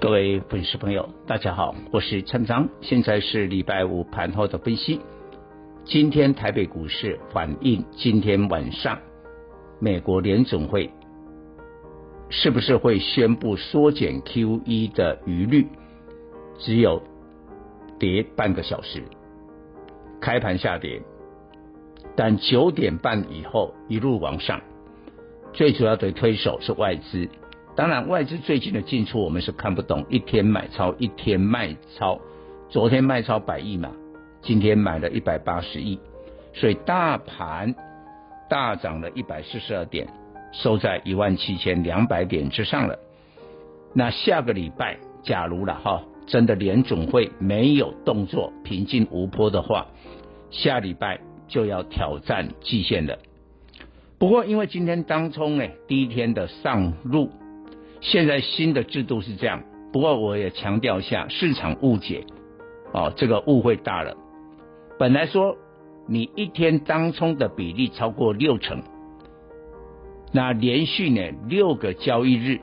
各位粉丝朋友，大家好，我是陈章，现在是礼拜五盘后的分析。今天台北股市反映今天晚上美国联总会是不是会宣布缩减 QE 的余率，只有跌半个小时，开盘下跌，但九点半以后一路往上，最主要的推手是外资。当然，外资最近的进出我们是看不懂，一天买超，一天卖超。昨天卖超百亿嘛，今天买了一百八十亿，所以大盘大涨了一百四十二点，收在一万七千两百点之上了。那下个礼拜，假如了哈，真的联总会没有动作，平静无波的话，下礼拜就要挑战季线了。不过，因为今天当冲呢，第一天的上路。现在新的制度是这样，不过我也强调一下，市场误解，哦，这个误会大了。本来说你一天当冲的比例超过六成，那连续呢六个交易日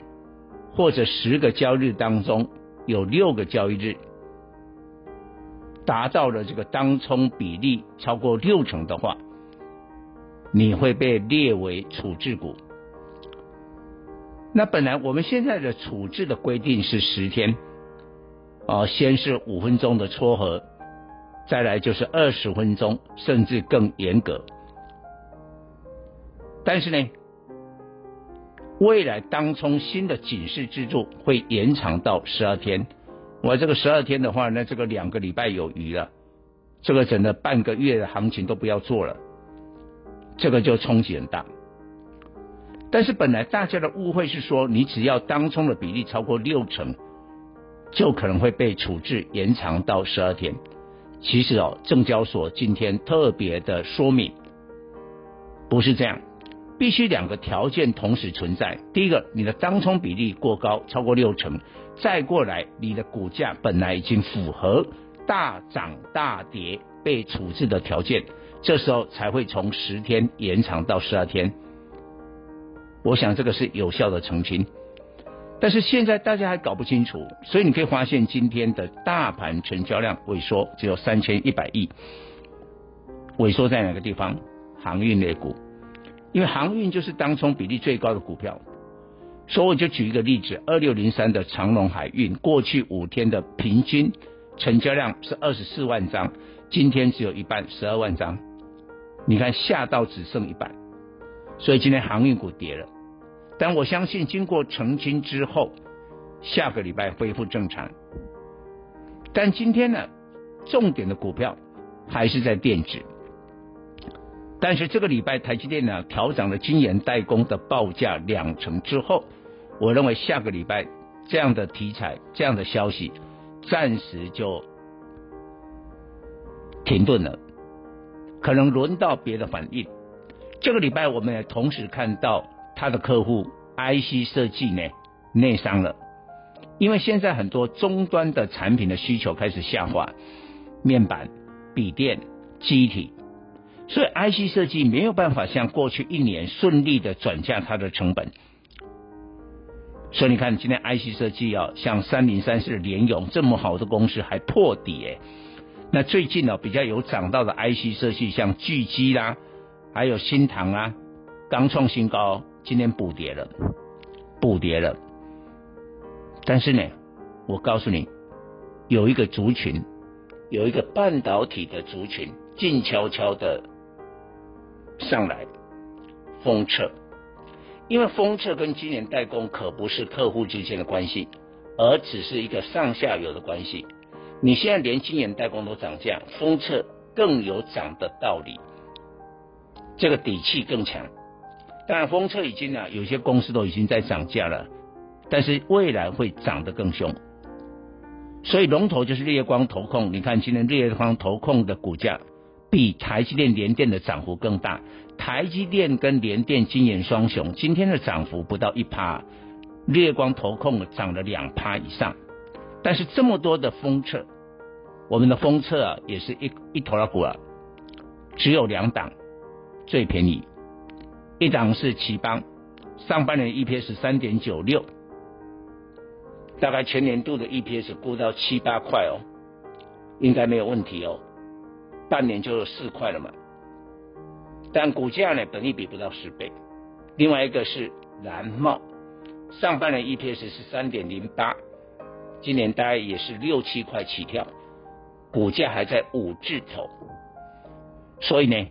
或者十个交易日当中有六个交易日达到了这个当冲比例超过六成的话，你会被列为处置股。那本来我们现在的处置的规定是十天，啊，先是五分钟的撮合，再来就是二十分钟，甚至更严格。但是呢，未来当中新的警示制度会延长到十二天，我这个十二天的话，那这个两个礼拜有余了，这个整个半个月的行情都不要做了，这个就冲击很大。但是本来大家的误会是说，你只要当冲的比例超过六成，就可能会被处置延长到十二天。其实哦，证交所今天特别的说明，不是这样，必须两个条件同时存在。第一个，你的当冲比例过高，超过六成；再过来，你的股价本来已经符合大涨大跌被处置的条件，这时候才会从十天延长到十二天。我想这个是有效的澄清，但是现在大家还搞不清楚，所以你可以发现今天的大盘成交量萎缩，只有三千一百亿。萎缩在哪个地方？航运类股，因为航运就是当冲比例最高的股票。所以我就举一个例子：二六零三的长隆海运，过去五天的平均成交量是二十四万张，今天只有一半，十二万张。你看下到只剩一半，所以今天航运股跌了。但我相信，经过澄清之后，下个礼拜恢复正常。但今天呢，重点的股票还是在电子。但是这个礼拜台积电呢调涨了晶圆代工的报价两成之后，我认为下个礼拜这样的题材、这样的消息暂时就停顿了，可能轮到别的反应。这个礼拜我们也同时看到。他的客户 IC 设计呢内伤了，因为现在很多终端的产品的需求开始下滑，面板、笔电、机体，所以 IC 设计没有办法像过去一年顺利的转嫁它的成本。所以你看，今天 IC 设计啊，像三零三四联咏这么好的公司还破底哎，那最近呢比较有涨到的 IC 设计，像聚积啦，还有新唐啊，刚创新高。今天补跌了，补跌了。但是呢，我告诉你，有一个族群，有一个半导体的族群，静悄悄的上来，封测。因为封测跟晶圆代工可不是客户之间的关系，而只是一个上下游的关系。你现在连晶圆代工都涨价，封测更有涨的道理，这个底气更强。当然，封测已经啊，有些公司都已经在涨价了，但是未来会涨得更凶。所以龙头就是日月光投控。你看今天日月光投控的股价比台积电、联电的涨幅更大。台积电跟联电今年双雄，今天的涨幅不到一趴，日月光投控涨了两趴以上。但是这么多的封测，我们的封测啊也是一一头拉股啊，只有两档最便宜，一档是頎邦，上半年 EPS 三点九六。大概全年度的 EPS 估到七八块哦，应该没有问题哦。半年就四块了嘛。但股价呢，本益比不到十倍。另外一个是蓝茂，上半年 EPS 是三点零八，今年大概也是六七块起跳，股价还在五字头。所以呢，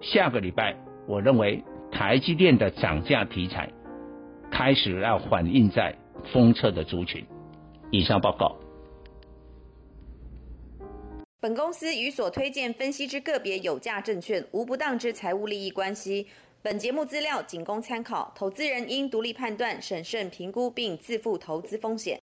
下个礼拜我认为台积电的涨价题材开始要反映在。封测的族群。以上报告。本公司与所推荐分析之个别有价证券无不当之财务利益关系。本节目资料仅供参考，投资人应独立判断、审慎评估并自负投资风险。